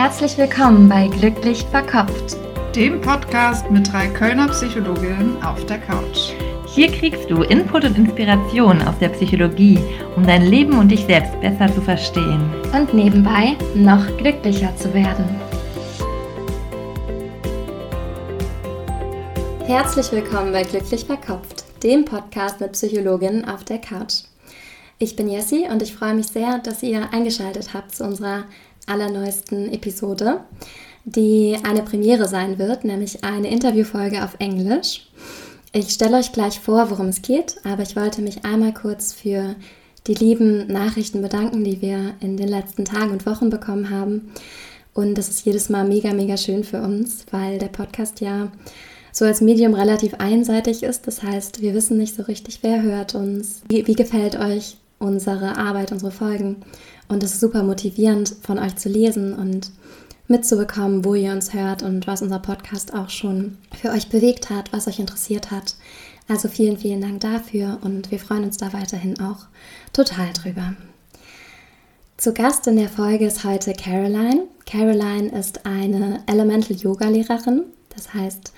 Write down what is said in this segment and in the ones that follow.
Herzlich willkommen bei Glücklich Verkopft, dem Podcast mit drei Kölner Psychologinnen auf der Couch. Hier kriegst du Input und Inspiration aus der Psychologie, um dein Leben und dich selbst besser zu verstehen. Und nebenbei noch glücklicher zu werden. Herzlich willkommen bei Glücklich Verkopft, dem Podcast mit Psychologinnen auf der Couch. Ich bin Jessie und ich freue mich sehr, dass ihr eingeschaltet habt zu unserer allerneuesten Episode, die eine Premiere sein wird, nämlich eine Interviewfolge auf Englisch. Ich stelle euch gleich vor, worum es geht, aber ich wollte mich einmal kurz für die lieben Nachrichten bedanken, die wir in den letzten Tagen und Wochen bekommen haben. Und das ist jedes Mal mega, mega schön für uns, weil der Podcast ja so als Medium relativ einseitig ist. Das heißt, wir wissen nicht so richtig, wer hört uns. Wie, wie gefällt euch unsere Arbeit, unsere Folgen? Und es ist super motivierend von euch zu lesen und mitzubekommen, wo ihr uns hört und was unser Podcast auch schon für euch bewegt hat, was euch interessiert hat. Also vielen, vielen Dank dafür und wir freuen uns da weiterhin auch total drüber. Zu Gast in der Folge ist heute Caroline. Caroline ist eine Elemental Yoga Lehrerin. Das heißt,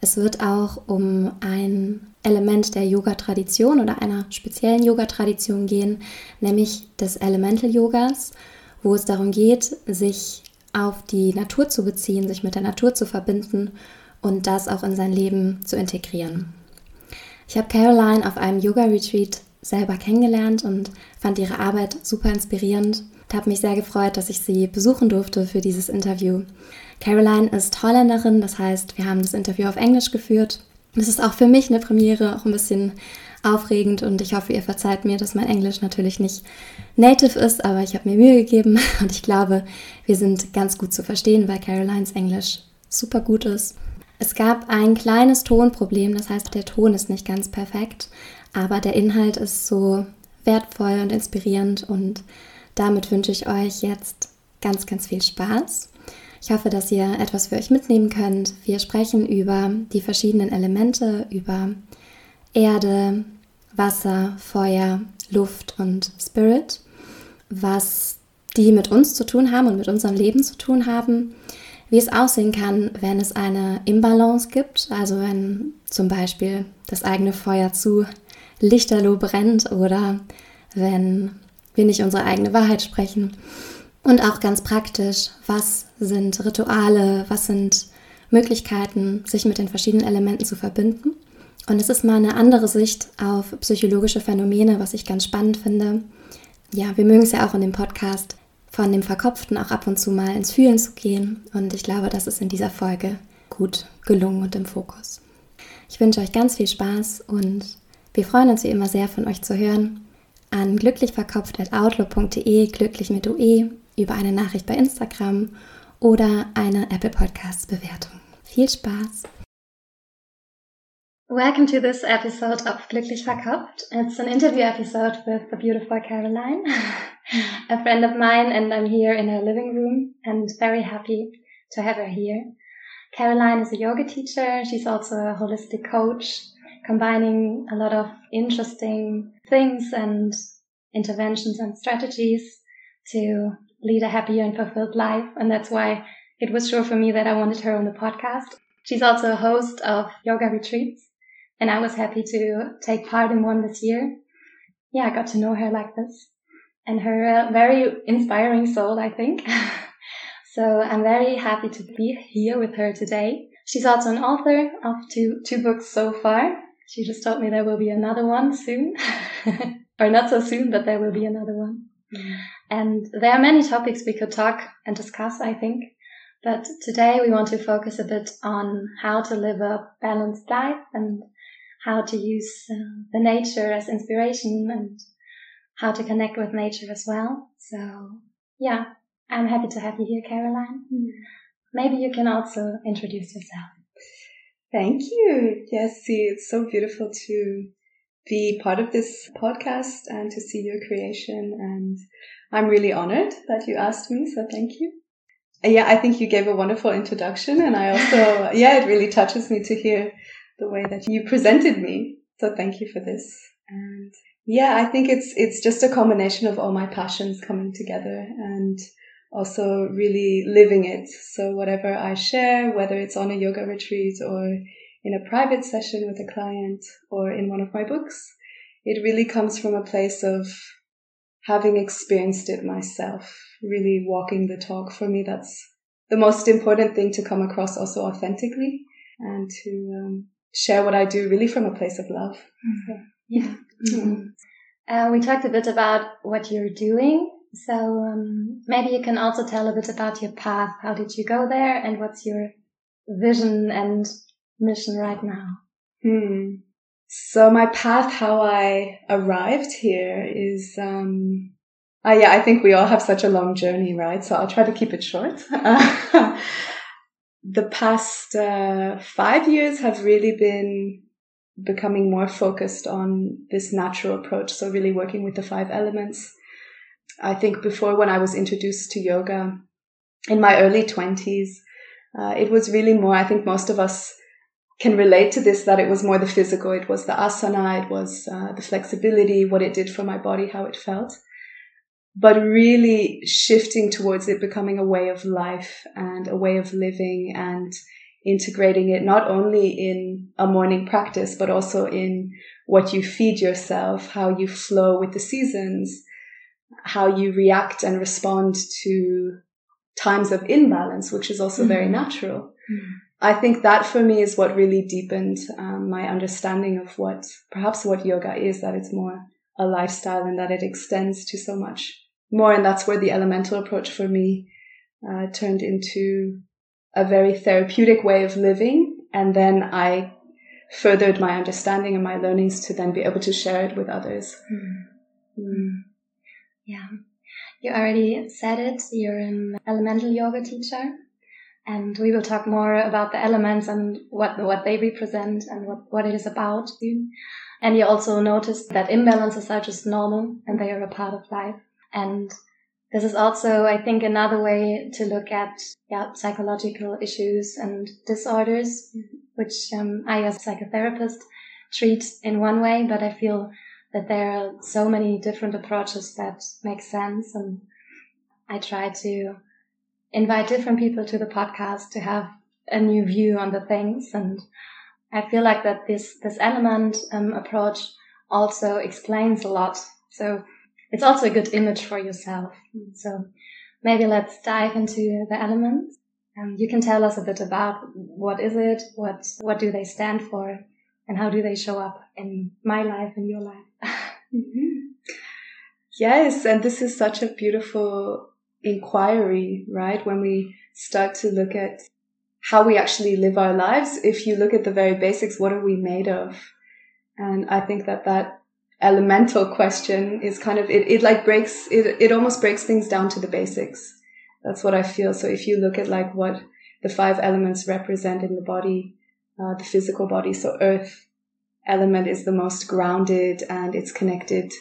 es wird auch um ein Element der Yoga-Tradition oder einer speziellen Yoga-Tradition gehen, nämlich des Elemental Yogas, wo es darum geht, sich auf die Natur zu beziehen, sich mit der Natur zu verbinden und das auch in sein Leben zu integrieren. Ich habe Caroline auf einem Yoga-Retreat selber kennengelernt und fand ihre Arbeit super inspirierend und habe mich sehr gefreut, dass ich sie besuchen durfte für dieses Interview. Caroline ist Holländerin, das heißt, wir haben das Interview auf Englisch geführt. Das ist auch für mich eine Premiere, auch ein bisschen aufregend und ich hoffe, ihr verzeiht mir, dass mein Englisch natürlich nicht native ist, aber ich habe mir Mühe gegeben und ich glaube, wir sind ganz gut zu verstehen, weil Carolines Englisch super gut ist. Es gab ein kleines Tonproblem, das heißt, der Ton ist nicht ganz perfekt, aber der Inhalt ist so wertvoll und inspirierend und damit wünsche ich euch jetzt ganz, ganz viel Spaß. Ich hoffe, dass ihr etwas für euch mitnehmen könnt. Wir sprechen über die verschiedenen Elemente, über Erde, Wasser, Feuer, Luft und Spirit, was die mit uns zu tun haben und mit unserem Leben zu tun haben, wie es aussehen kann, wenn es eine Imbalance gibt, also wenn zum Beispiel das eigene Feuer zu lichterloh brennt oder wenn wir nicht unsere eigene Wahrheit sprechen. Und auch ganz praktisch, was sind Rituale, was sind Möglichkeiten, sich mit den verschiedenen Elementen zu verbinden. Und es ist mal eine andere Sicht auf psychologische Phänomene, was ich ganz spannend finde. Ja, wir mögen es ja auch in dem Podcast, von dem Verkopften auch ab und zu mal ins Fühlen zu gehen. Und ich glaube, das ist in dieser Folge gut gelungen und im Fokus. Ich wünsche euch ganz viel Spaß und wir freuen uns wie immer sehr von euch zu hören. An glücklichverkopft.outlook.de, glücklich mit UE, über eine Nachricht bei Instagram oder eine Apple Podcasts Bewertung. Viel Spaß! Welcome to this episode of Glücklich Verkauft. It's an interview episode with the beautiful Caroline, a friend of mine, and I'm here in her living room and very happy to have her here. Caroline is a yoga teacher. She's also a holistic coach, combining a lot of interesting things and interventions and strategies to lead a happier and fulfilled life. And that's why it was sure for me that I wanted her on the podcast. She's also a host of yoga retreats and I was happy to take part in one this year. Yeah, I got to know her like this and her uh, very inspiring soul, I think. so I'm very happy to be here with her today. She's also an author of two, two books so far. She just told me there will be another one soon. or not so soon, but there will be another one. Mm. And there are many topics we could talk and discuss, I think. But today we want to focus a bit on how to live a balanced life and how to use uh, the nature as inspiration and how to connect with nature as well. So yeah, I'm happy to have you here, Caroline. Mm. Maybe you can also introduce yourself. Thank you, Jessie. It's so beautiful to be part of this podcast and to see your creation. And I'm really honored that you asked me. So thank you. Uh, yeah, I think you gave a wonderful introduction and I also, yeah, it really touches me to hear the way that you presented me. So thank you for this. And yeah, I think it's, it's just a combination of all my passions coming together and also really living it. So whatever I share, whether it's on a yoga retreat or in a private session with a client or in one of my books, it really comes from a place of having experienced it myself, really walking the talk. For me, that's the most important thing to come across also authentically and to um, share what I do really from a place of love. Mm-hmm. Yeah. Mm-hmm. Uh, we talked a bit about what you're doing. So um, maybe you can also tell a bit about your path. How did you go there and what's your vision and mission right now? Hmm. So my path, how I arrived here is, um, uh, yeah, I think we all have such a long journey, right? So I'll try to keep it short. the past uh, five years have really been becoming more focused on this natural approach. So really working with the five elements. I think before when I was introduced to yoga in my early twenties, uh, it was really more, I think most of us can relate to this, that it was more the physical. It was the asana. It was uh, the flexibility, what it did for my body, how it felt. But really shifting towards it becoming a way of life and a way of living and integrating it not only in a morning practice, but also in what you feed yourself, how you flow with the seasons, how you react and respond to times of imbalance, which is also mm-hmm. very natural. Mm-hmm. I think that for me is what really deepened um, my understanding of what perhaps what yoga is, that it's more a lifestyle and that it extends to so much more. And that's where the elemental approach for me uh, turned into a very therapeutic way of living. And then I furthered my understanding and my learnings to then be able to share it with others. Mm. Mm. Yeah. You already said it. You're an elemental yoga teacher. And we will talk more about the elements and what, what they represent and what, what it is about. And you also noticed that imbalances are just normal and they are a part of life. And this is also, I think, another way to look at yeah, psychological issues and disorders, which um, I, as a psychotherapist, treat in one way, but I feel that there are so many different approaches that make sense. And I try to invite different people to the podcast to have a new view on the things. And I feel like that this, this element um, approach also explains a lot. So it's also a good image for yourself. So maybe let's dive into the elements. Um, you can tell us a bit about what is it, what what do they stand for, and how do they show up in my life and your life. mm-hmm. Yes, and this is such a beautiful inquiry, right? When we start to look at how we actually live our lives. If you look at the very basics, what are we made of? And I think that that elemental question is kind of, it, it like breaks, it, it almost breaks things down to the basics. That's what I feel. So if you look at like what the five elements represent in the body, uh, the physical body, so earth element is the most grounded and it's connected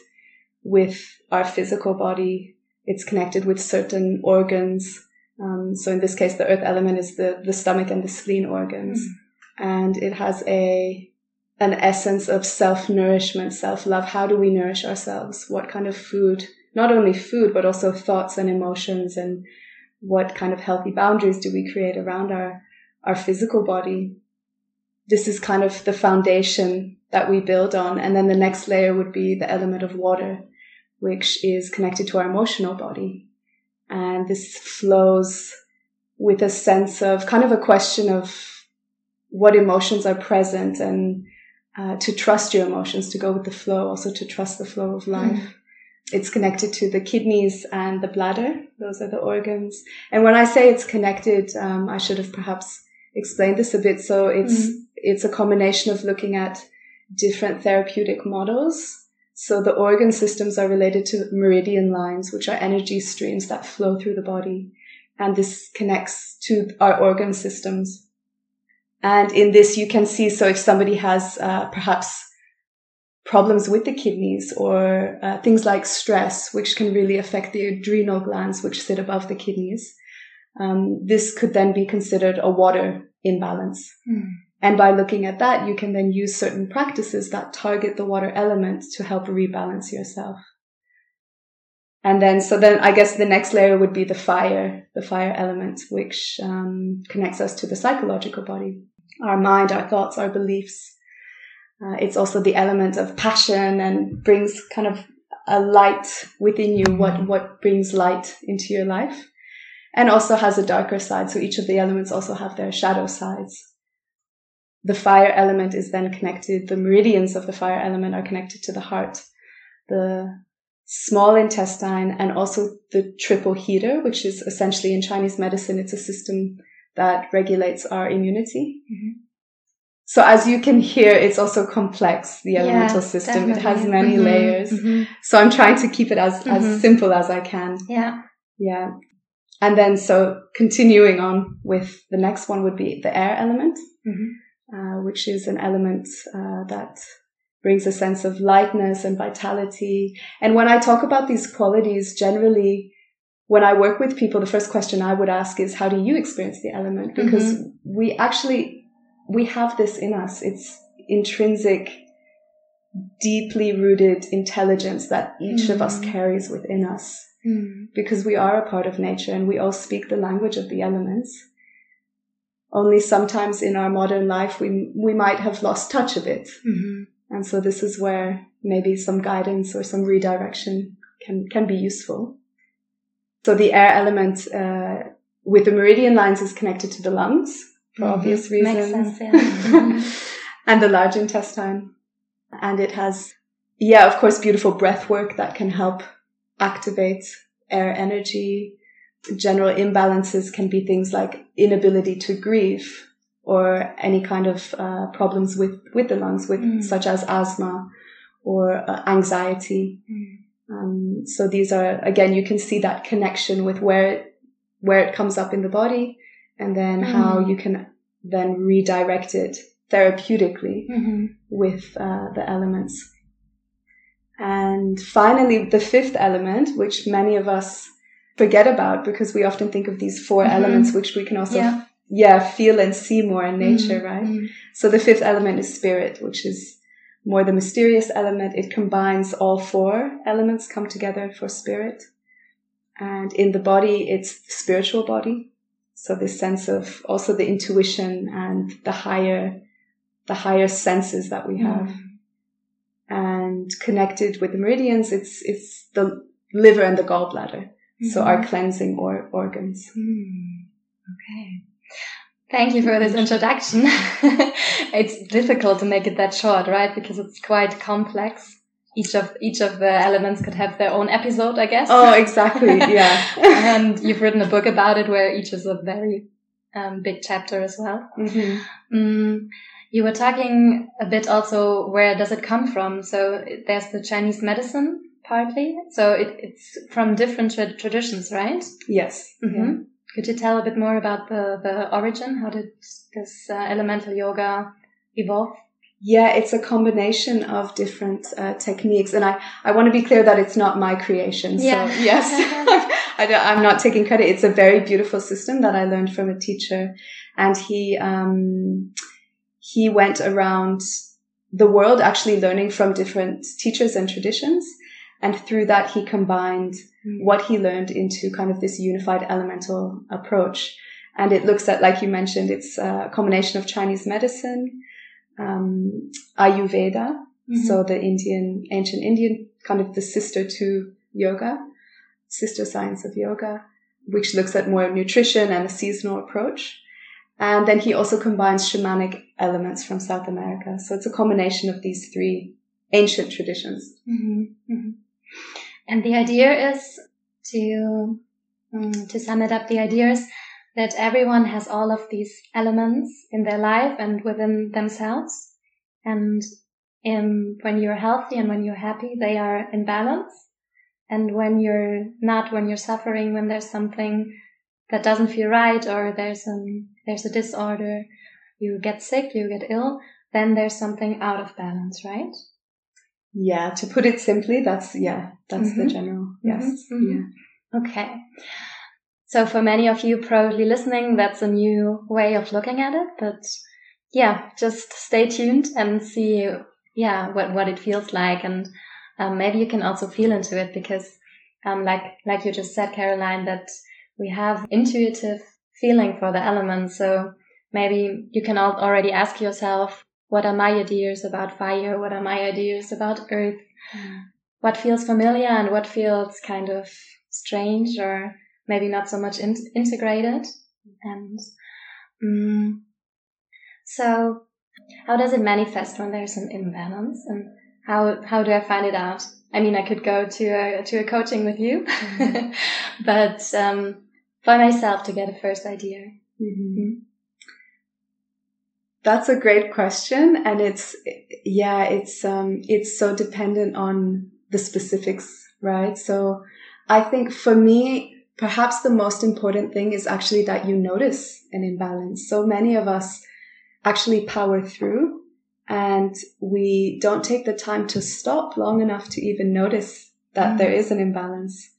with our physical body. It's connected with certain organs. Um, so in this case, the earth element is the, the stomach and the spleen organs. Mm. And it has a an essence of self nourishment, self love. How do we nourish ourselves? What kind of food? Not only food, but also thoughts and emotions and what kind of healthy boundaries do we create around our, our physical body? This is kind of the foundation that we build on. And then the next layer would be the element of water, which is connected to our emotional body. And this flows with a sense of kind of a question of what emotions are present and uh, to trust your emotions, to go with the flow, also to trust the flow of life. Mm. It's connected to the kidneys and the bladder. Those are the organs. And when I say it's connected, um, I should have perhaps explained this a bit. So it's, mm. it's a combination of looking at different therapeutic models. So the organ systems are related to meridian lines, which are energy streams that flow through the body. And this connects to our organ systems. And in this, you can see, so if somebody has uh, perhaps problems with the kidneys or uh, things like stress, which can really affect the adrenal glands, which sit above the kidneys, um, this could then be considered a water imbalance. Mm. And by looking at that, you can then use certain practices that target the water element to help rebalance yourself. And then, so then I guess the next layer would be the fire, the fire element, which um, connects us to the psychological body, our mind, our thoughts, our beliefs. Uh, it's also the element of passion and brings kind of a light within you, what, what brings light into your life and also has a darker side. So each of the elements also have their shadow sides. The fire element is then connected, the meridians of the fire element are connected to the heart, the small intestine, and also the triple heater, which is essentially in Chinese medicine, it's a system that regulates our immunity. Mm-hmm. So as you can hear, it's also complex, the elemental yeah, system. Definitely. It has many mm-hmm. layers. Mm-hmm. So I'm trying to keep it as, as mm-hmm. simple as I can. Yeah. Yeah. And then so continuing on with the next one would be the air element, mm-hmm. Uh, which is an element uh, that brings a sense of lightness and vitality. And when I talk about these qualities, generally, when I work with people, the first question I would ask is, how do you experience the element? Because mm-hmm. we actually, we have this in us. It's intrinsic, deeply rooted intelligence that each mm-hmm. of us mm-hmm. carries within us. Mm. Because we are a part of nature and we all speak the language of the elements. Only sometimes in our modern life, we, we might have lost touch of it. Mm-hmm. And so this is where maybe some guidance or some redirection can, can be useful. So the air element, uh, with the meridian lines is connected to the lungs for mm-hmm. obvious reasons. Sense, yeah. and the large intestine. And it has, yeah, of course, beautiful breath work that can help activate air energy. General imbalances can be things like inability to grieve or any kind of uh, problems with, with the lungs, with mm. such as asthma or uh, anxiety. Mm. Um, so these are again, you can see that connection with where it, where it comes up in the body, and then mm. how you can then redirect it therapeutically mm-hmm. with uh, the elements. And finally, the fifth element, which many of us forget about because we often think of these 4 mm-hmm. elements, which we can also, yeah. yeah. feel and see more in nature, mm-hmm. right? Mm-hmm. So the fifth element is spirit, which is more the mysterious element. It combines all four elements come together for spirit. And in the body, it's the spiritual body. So this sense of also the intuition and the higher, the higher senses that we have. Mm and connected with the meridians, it's, it's the liver and the gallbladder. Mm-hmm. So our cleansing or organs. Mm. Okay. Thank you for this introduction. it's difficult to make it that short, right? Because it's quite complex. Each of each of the elements could have their own episode, I guess. Oh, exactly. Yeah. and you've written a book about it where each is a very um, big chapter as well. Mm-hmm. Mm, you were talking a bit also where does it come from? So there's the Chinese medicine partly. So it, it's from different tra traditions, right? Yes. Mm -hmm. yeah. Could you tell a bit more about the, the origin? How did this uh, elemental yoga evolve? Yeah, it's a combination of different uh, techniques. And I, I want to be clear that it's not my creation. Yeah. So yes, I am not taking credit. It's a very beautiful system that I learned from a teacher and he, um, he went around the world actually learning from different teachers and traditions. And through that, he combined mm. what he learned into kind of this unified elemental approach. And it looks at, like you mentioned, it's a combination of Chinese medicine, um, Ayurveda. Mm-hmm. So the Indian, ancient Indian, kind of the sister to yoga, sister science of yoga, which looks at more nutrition and a seasonal approach. And then he also combines shamanic elements from South America. So it's a combination of these three ancient traditions. Mm-hmm. Mm-hmm. And the idea is to, um, to sum it up, the idea is that everyone has all of these elements in their life and within themselves. And in, when you're healthy and when you're happy, they are in balance. And when you're not, when you're suffering, when there's something that doesn't feel right or there's um there's a disorder, you get sick, you get ill, then there's something out of balance, right? Yeah, to put it simply, that's yeah, that's mm-hmm. the general. Mm-hmm. Yes. Mm-hmm. Yeah. Okay. So for many of you probably listening, that's a new way of looking at it, but yeah, just stay tuned and see yeah, what what it feels like and um, maybe you can also feel into it because um, like, like you just said, Caroline, that we have intuitive feeling for the elements. So maybe you can already ask yourself, what are my ideas about fire? What are my ideas about earth? Mm. What feels familiar and what feels kind of strange or maybe not so much in integrated? And um, so how does it manifest when there's an imbalance and how, how do I find it out? I mean, I could go to a, to a coaching with you, mm-hmm. but, um, for myself to get a first idea. Mm-hmm. That's a great question. And it's, yeah, it's, um, it's so dependent on the specifics, right? So I think for me, perhaps the most important thing is actually that you notice an imbalance. So many of us actually power through and we don't take the time to stop long enough to even notice that mm. there is an imbalance.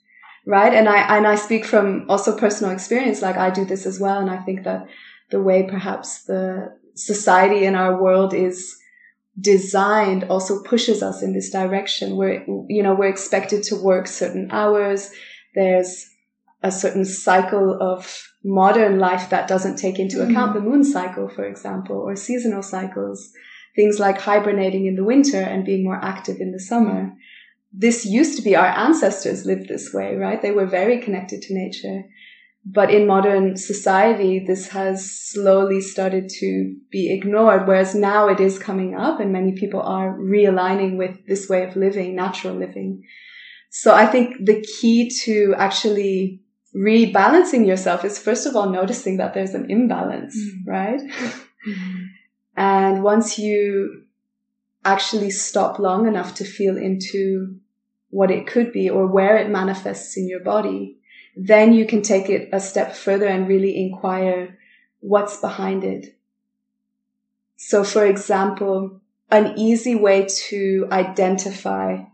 Right. And I, and I speak from also personal experience. Like I do this as well. And I think that the way perhaps the society in our world is designed also pushes us in this direction where, you know, we're expected to work certain hours. There's a certain cycle of modern life that doesn't take into mm. account the moon cycle, for example, or seasonal cycles, things like hibernating in the winter and being more active in the summer. This used to be our ancestors lived this way, right? They were very connected to nature. But in modern society, this has slowly started to be ignored, whereas now it is coming up and many people are realigning with this way of living, natural living. So I think the key to actually rebalancing yourself is first of all noticing that there's an imbalance, mm. right? Mm. and once you actually stop long enough to feel into what it could be or where it manifests in your body, then you can take it a step further and really inquire what's behind it. So for example, an easy way to identify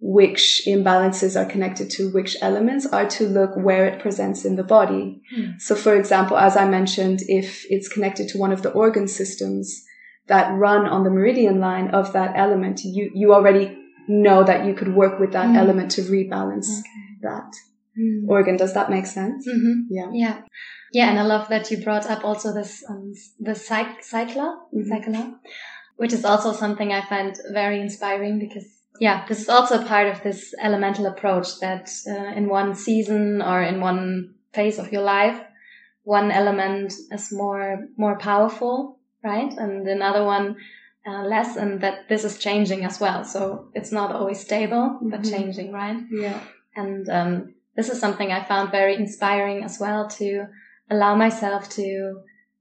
which imbalances are connected to which elements are to look where it presents in the body. Mm. So for example, as I mentioned, if it's connected to one of the organ systems that run on the meridian line of that element, you, you already know that you could work with that mm. element to rebalance okay. that mm. organ. Does that make sense? Mm-hmm. Yeah. Yeah. Yeah. And I love that you brought up also this, um, the cyc- cycler, mm-hmm. cycler, which is also something I find very inspiring because yeah, this is also part of this elemental approach that uh, in one season or in one phase of your life, one element is more more powerful, right, and another one uh, less, and that this is changing as well. So it's not always stable, but mm-hmm. changing, right? Yeah. And um, this is something I found very inspiring as well to allow myself to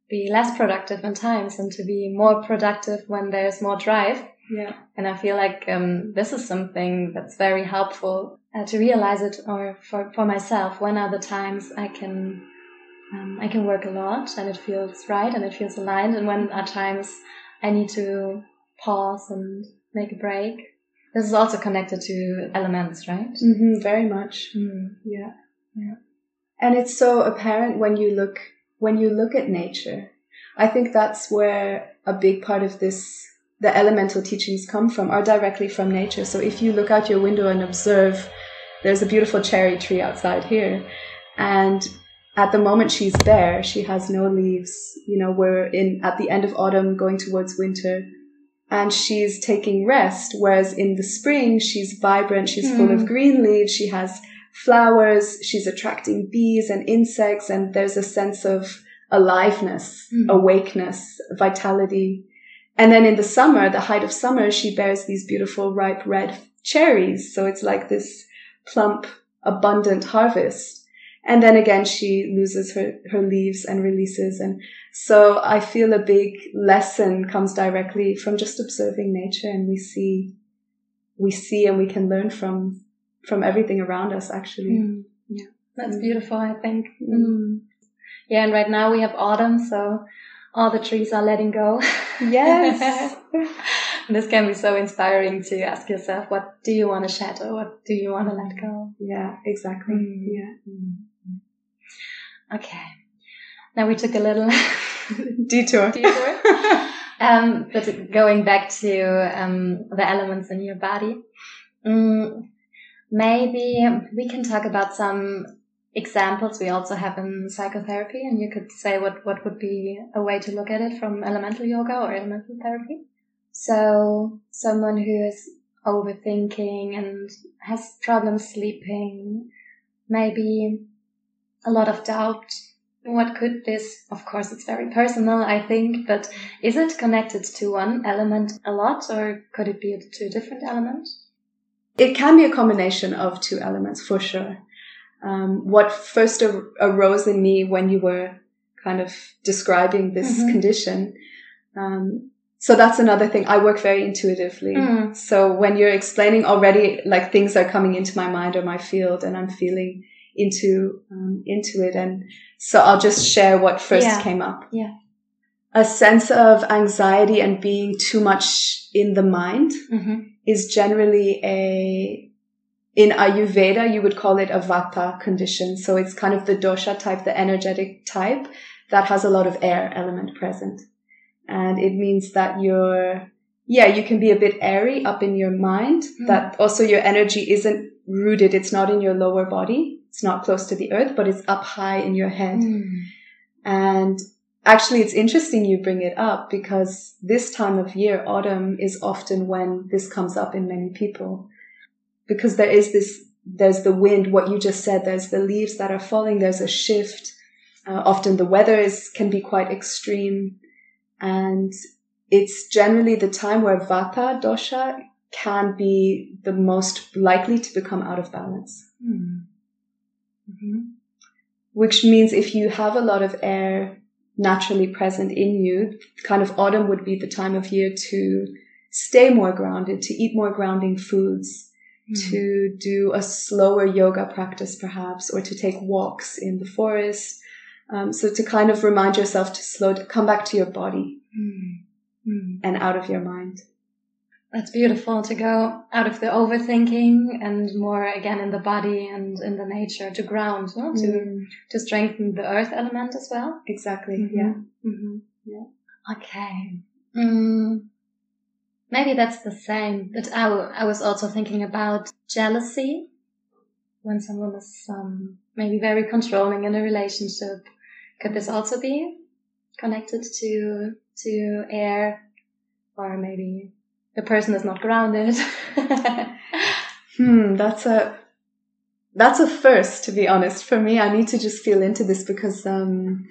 be less productive in times and to be more productive when there's more drive yeah. And I feel like um, this is something that's very helpful uh, to realize it, or for for myself. When are the times I can um, I can work a lot and it feels right and it feels aligned, and when are times I need to pause and make a break. This is also connected to elements, right? Mm-hmm, very much. Mm. Yeah, yeah. And it's so apparent when you look when you look at nature. I think that's where a big part of this the elemental teachings come from are directly from nature. So if you look out your window and observe, there's a beautiful cherry tree outside here. And at the moment she's bare, she has no leaves. You know, we're in at the end of autumn going towards winter and she's taking rest. Whereas in the spring, she's vibrant. She's mm. full of hmm. green leaves. She has flowers. She's attracting bees and insects. And there's a sense of aliveness, mm. awakeness, vitality. And then in the summer, the height of summer, she bears these beautiful ripe red cherries. So it's like this plump, abundant harvest. And then again, she loses her, her leaves and releases. And so I feel a big lesson comes directly from just observing nature and we see, we see and we can learn from, from everything around us actually. Mm. Yeah. That's mm. beautiful, I think. Mm. Yeah. And right now we have autumn. So all the trees are letting go. Yes. this can be so inspiring to ask yourself, what do you want to shed or what do you want to let go? Yeah, exactly. Mm. Yeah. Mm. Okay. Now we took a little detour. detour. um, but going back to um, the elements in your body, um, maybe we can talk about some examples we also have in psychotherapy and you could say what, what would be a way to look at it from elemental yoga or elemental therapy. So someone who is overthinking and has problems sleeping, maybe a lot of doubt. What could this, of course, it's very personal, I think, but is it connected to one element a lot or could it be to a different element? It can be a combination of two elements for sure. Um, what first ar- arose in me when you were kind of describing this Mhm. condition. Um, so that's another thing. I work very intuitively. Mm. So when you're explaining already, like things are coming into my mind or my field and I'm feeling into, um, into it. And so I'll just share what first Yeah. came up. Yeah. A sense of anxiety and being too much in the mind Mm-hmm. is generally a in Ayurveda you would call it a vata condition. So it's kind of the dosha type, the energetic type that has a lot of air element present. And it means that you're yeah, you can be a bit airy up in your mind, Mm. that also your energy isn't rooted, it's not in your lower body, it's not close to the earth, but it's up high in your head. Mm. And actually, it's interesting you bring it up because this time of year, autumn, is often when this comes up in many people. Because there is this, there's the wind, what you just said, there's the leaves that are falling, there's a shift. Uh, often the weather is, can be quite extreme. And it's generally the time where Vata dosha can be the most likely to become out of balance Mm. Mm-hmm. which means if you have a lot of air naturally present in you, kind of autumn would be the time of year to stay more grounded, to eat more grounding foods, Mm. to do a slower yoga practice perhaps, or to take walks in the forest. Um, so to kind of remind yourself to slow, to come back to your body Mm. Mm. and out of your mind. That's beautiful to go out of the overthinking and more again in the body and in the nature to ground, no? to Mm, to strengthen the earth element as well. exactly. Mhm. Yeah. Mm-hmm. Yeah. Okay. Mm, maybe that's the same. But I, w- I was also thinking about jealousy when someone is um, maybe very controlling in a relationship. Could this also be connected to to air, or maybe the person is not grounded? Hmm, that's a that's a first to be honest for me. I need to just feel into this because um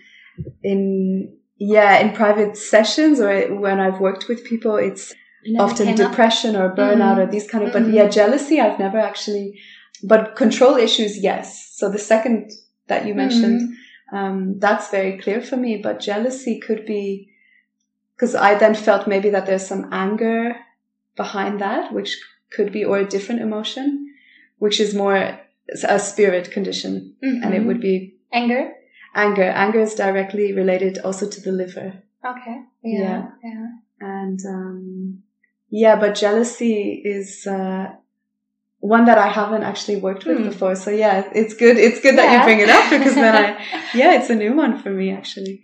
in yeah, in private sessions or when I've worked with people it's Never often came up? depression or burnout Mhm. or these kind of but Mhm. yeah, jealousy I've never actually but control issues yes. So the second that you mentioned Mhm. um, that's very clear for me. But jealousy could be because I then felt maybe that there's some anger behind that, which could be, or a different emotion, which is more a spirit condition. And it Mhm. would be anger. anger. Anger is directly related also to the liver. Okay. Yeah. Yeah. Yeah. And, um, yeah, but jealousy is, uh, one that I haven't actually worked with Hmm. before. So yeah, it's good. It's good that you bring it up because then I, yeah, it's a new one for me actually.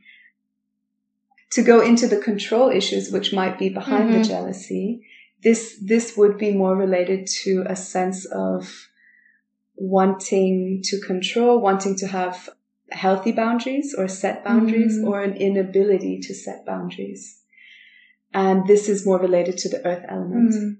To go into the control issues, which might be behind Mhm. the jealousy, this, this would be more related to a sense of wanting to control, wanting to have healthy boundaries or set boundaries Mhm. or an inability to set boundaries. And this is more related to the earth element Mm.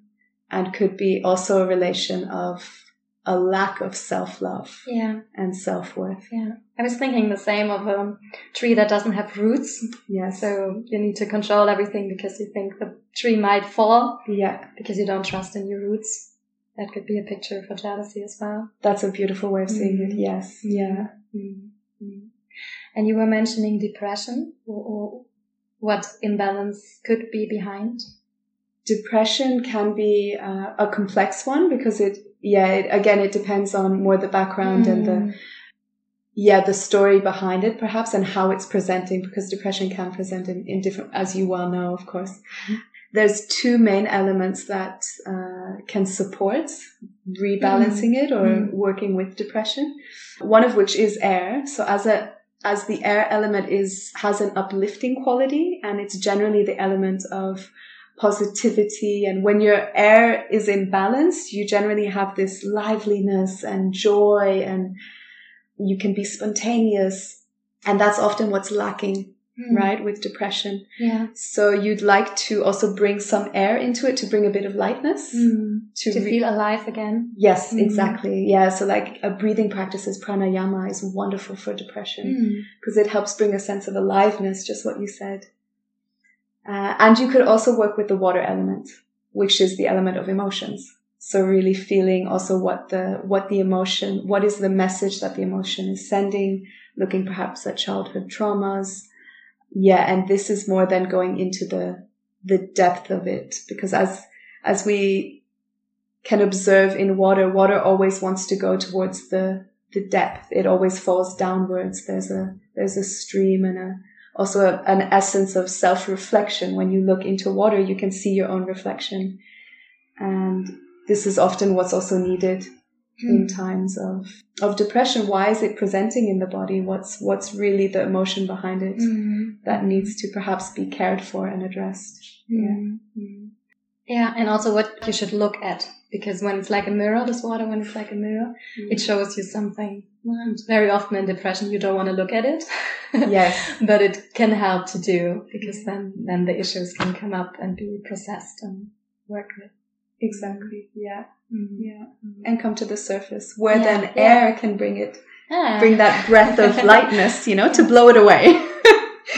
and could be also a relation of a lack of self-love Yeah. and self-worth. Yeah. I was thinking the same of a tree that doesn't have roots. Yes. So you need to control everything because you think the tree might fall yeah, because you don't trust in your roots. That could be a picture for jealousy as well. that's a beautiful way of seeing it. Mhm. Yes. Yeah. Mm. Mm. And you were mentioning depression or, or what imbalance could be behind. Depression can be uh, a complex one because it, yeah, it, again, it depends on more the background and the, Mm. yeah, the story behind it perhaps and how it's presenting because depression can present in, in different, as you well know, of course. There's two main elements that uh, can support rebalancing it or Mm. working with depression. One of which is air. So as a as the air element is has an uplifting quality and it's generally the element of positivity. And when your air is in balance, you generally have this liveliness and joy and you can be spontaneous. And that's often what's lacking, Mm. right? With depression. Yeah. So you'd like to also bring some air into it to bring a bit of lightness Mm. to, To re- feel alive again. Yes, Mhm. exactly. Yeah. So like a breathing practices, pranayama is wonderful for depression Mm. because it helps bring a sense of aliveness, just what you said. Uh, and you could also work with the water element, which is the element of emotions. So really feeling also what the, what the emotion, what is the message that the emotion is sending, looking perhaps at childhood traumas. Yeah. And this is more than going into the, the depth of it because as, as we can observe in water, water always wants to go towards the, the depth. It always falls downwards. There's a, there's a stream and a, also a, an essence of self-reflection. When you look into water, you can see your own reflection. And this is often what's also needed in times of, of depression. Why is it presenting in the body? What's, what's really the emotion behind it Mm. that needs to perhaps be cared for and addressed? Mm. Mm. Yeah, and also what you should look at. Because when it's like a mirror, this water, when it's like a mirror, it shows you something. And very often in depression, you don't want to look at it. Yes. but it can help to do because then, then the issues can come up and be processed and worked with. Exactly. Yeah. Mm. Yeah. And come to the surface where Yeah, then yeah. air can bring it, Ah. bring that breath of lightness, you know, to blow it away.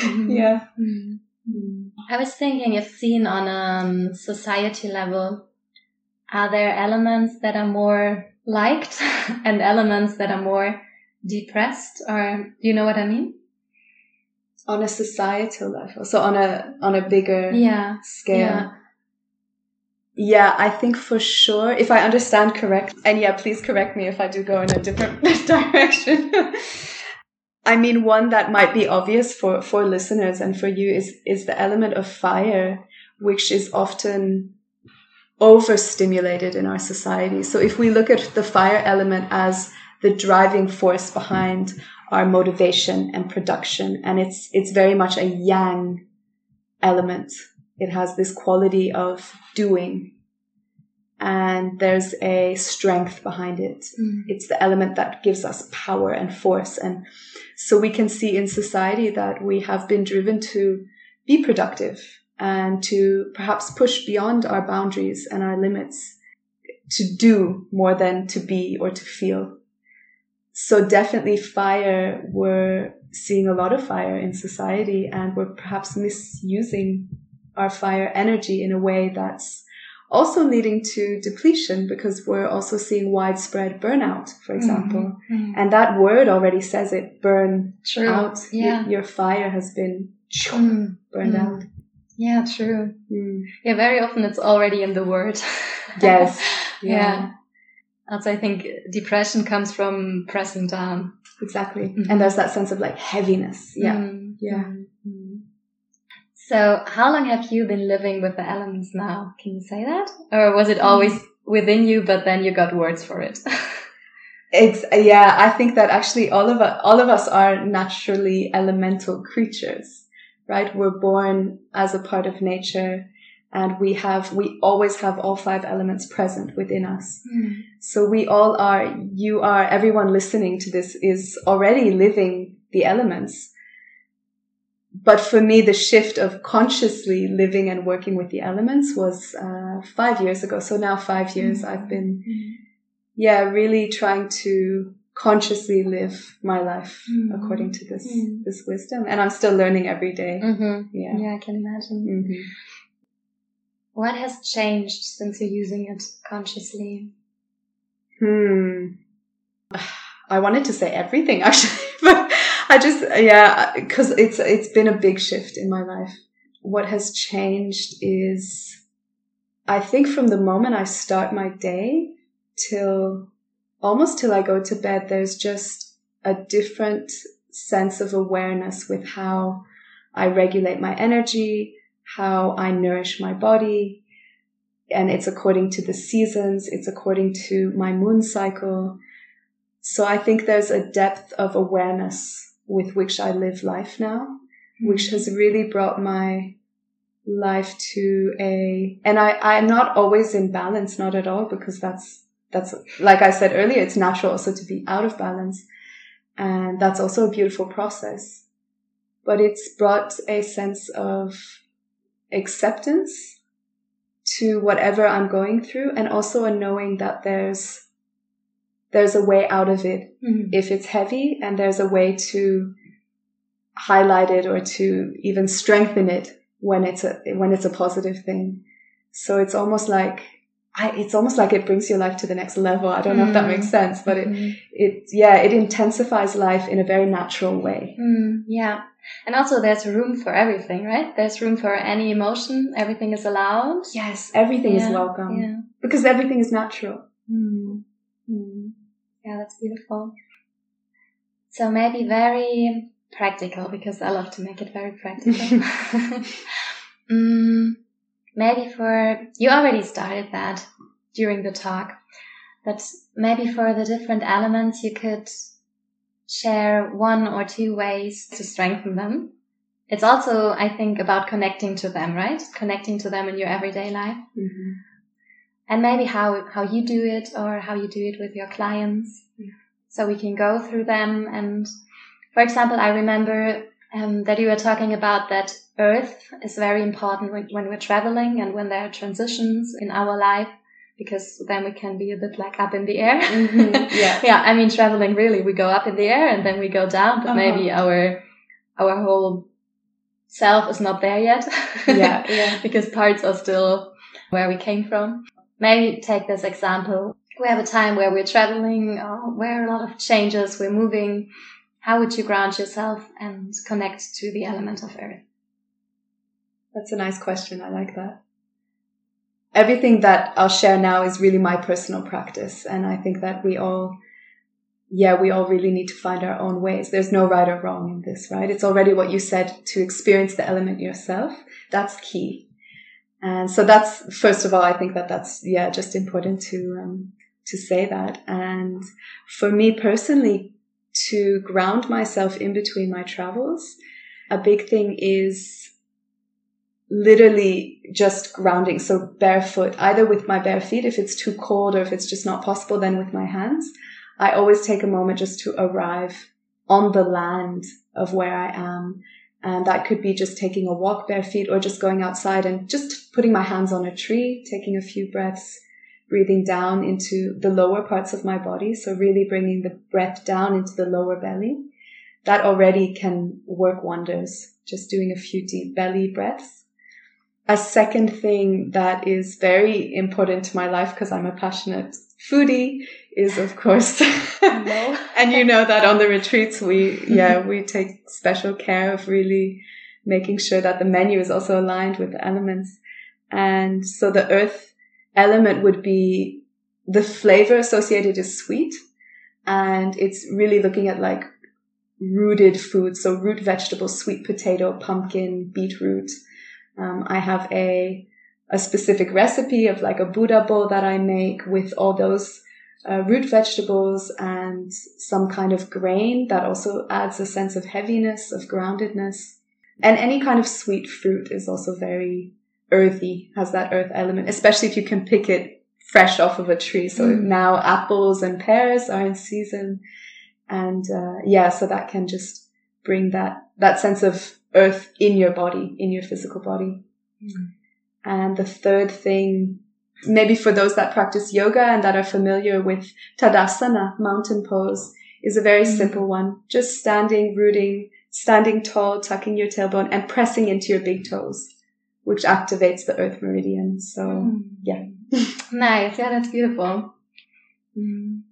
Mhm. yeah. Mm. I was thinking if seen on a um, society level, are there elements that are more liked and elements that are more depressed or do you know what I mean? On a societal level. So on a, on a bigger Yeah. scale. Yeah. Yeah, I think for sure, if I understand correct, and yeah, please correct me if I do go in a different direction. I mean, one that might be obvious for, for listeners and for you is, is the element of fire, which is often overstimulated in our society. So if we look at the fire element as the driving force behind our motivation and production, and it's, it's very much a yang element. It has this quality of doing and there's a strength behind it. Mm. It's the element that gives us power and force. And so we can see in society that we have been driven to be productive and to perhaps push beyond our boundaries and our limits to do more than to be or to feel. So definitely fire, we're seeing a lot of fire in society and we're perhaps misusing our fire energy in a way that's also leading to depletion because we're also seeing widespread burnout, for example. Mhm. And that word already says it, burn True. out. Your- Yeah. Your, fire has been Mm. burned Mm. out. Yeah, true. Mm. Yeah, very often it's already in the word. Yes. yeah. Yeah. Also, I think depression comes from pressing down. Exactly. Mhm. And there's that sense of like heaviness. Yeah. Mm, Yeah. mm, mm. So, how long have you been living with the elements now? Can you say that? Or was it always within you, but then you got words for it? It's, yeah, I think that actually all of us, all of us are naturally elemental creatures, right? We're born as a part of nature and we have, we always have all five elements present within us. Mm. So we all are, you are, everyone listening to this is already living the elements. But for me, the shift of consciously living and working with the elements was uh, five years ago. So now five years I've been, yeah, really trying to consciously live my life Mm. according to this, Mm. this wisdom. And I'm still learning every day. Mm-hmm. Yeah. Yeah, I can imagine. Mhm. What has changed since you're using it consciously? Hmm. I wanted to say everything actually, I just, yeah, cause it's, it's been a big shift in my life. What has changed is I think from the moment I start my day till almost till I go to bed, there's just a different sense of awareness with how I regulate my energy, how I nourish my body. And it's according to the seasons. It's according to my moon cycle. So I think there's a depth of awareness with which I live life now, hmm. which has really brought my life to a, and I, I'm not always in balance, not at all, because that's, that's, like I said earlier, it's natural also to be out of balance. And that's also a beautiful process. But it's brought a sense of acceptance to whatever I'm going through and also a knowing that there's there's a way out of it Mhm. if it's heavy and there's a way to highlight it or to even strengthen it when it's a when it's a positive thing so it's almost like I, it's almost like it brings your life to the next level. I don't know if that Mm. makes sense, but it, Mhm. it, yeah, it intensifies life in a very natural way. Mm, yeah. And also there's room for everything, right? There's room for any emotion. Everything is allowed. Yes, everything Yeah, is welcome Yeah. because everything is natural. Mm. Mm. Yeah, that's beautiful. So maybe very practical because I love to make it very practical. mm, maybe for, you already started that during the talk, but maybe for the different elements you could share one or two ways to strengthen them. It's also, I think, about connecting to them, right? Connecting to them in your everyday life Mhm. And maybe how how you do it or how you do it with your clients. So we can go through them. And for example i remember um, that you were talking about that earth is very important when, when we're traveling and when there are transitions in our life because then we can be a bit like up in the air. Mhm, yeah. yeah i mean traveling really we go up in the air and then we go down but Uh-huh. maybe our our whole self is not there yet. Yeah, yeah. because parts are still where we came from maybe take this example. We have a time where we're traveling, or where a lot of changes, we're moving. How would you ground yourself and connect to the element of earth? That's a nice question. I like that. Everything that I'll share now is really my personal practice. And I think that we all, yeah, we all really need to find our own ways. There's no right or wrong in this, right? It's already what you said to experience the element yourself. That's key. And so that's, first of all, I think that that's, yeah, just important to, um, to say that. And for me personally, to ground myself in between my travels, a big thing is literally just grounding. So barefoot, either with my bare feet, if it's too cold or if it's just not possible, then with my hands. I always take a moment just to arrive on the land of where I am. And that could be just taking a walk bare feet or just going outside and just putting my hands on a tree, taking a few breaths, breathing down into the lower parts of my body. So really bringing the breath down into the lower belly. That already can work wonders. Just doing a few deep belly breaths. A second thing that is very important to my life because I'm a passionate foodie is of course. And you know that on the retreats we yeah we take special care of really making sure that the menu is also aligned with the elements. And so the earth element would be the flavor associated is sweet and it's really looking at like rooted foods so root vegetables sweet potato pumpkin beetroot. Um, i have a a specific recipe of like a buddha bowl that i make with all those uh, root vegetables and some kind of grain that also adds a sense of heaviness, of groundedness. And any kind of sweet fruit is also very earthy, has that earth element, especially if you can pick it fresh off of a tree. So Mm. now apples and pears are in season. And, uh, yeah, so that can just bring that, that sense of earth in your body, in your physical body. Mm. And the third thing maybe for those that practice yoga and that are familiar with Tadasana, mountain pose, is a very Mm. simple one. Just standing, rooting, standing tall, tucking your tailbone and pressing into your big toes, which activates the earth meridian. So Mm. yeah. nice. Yeah, that's beautiful. Mm.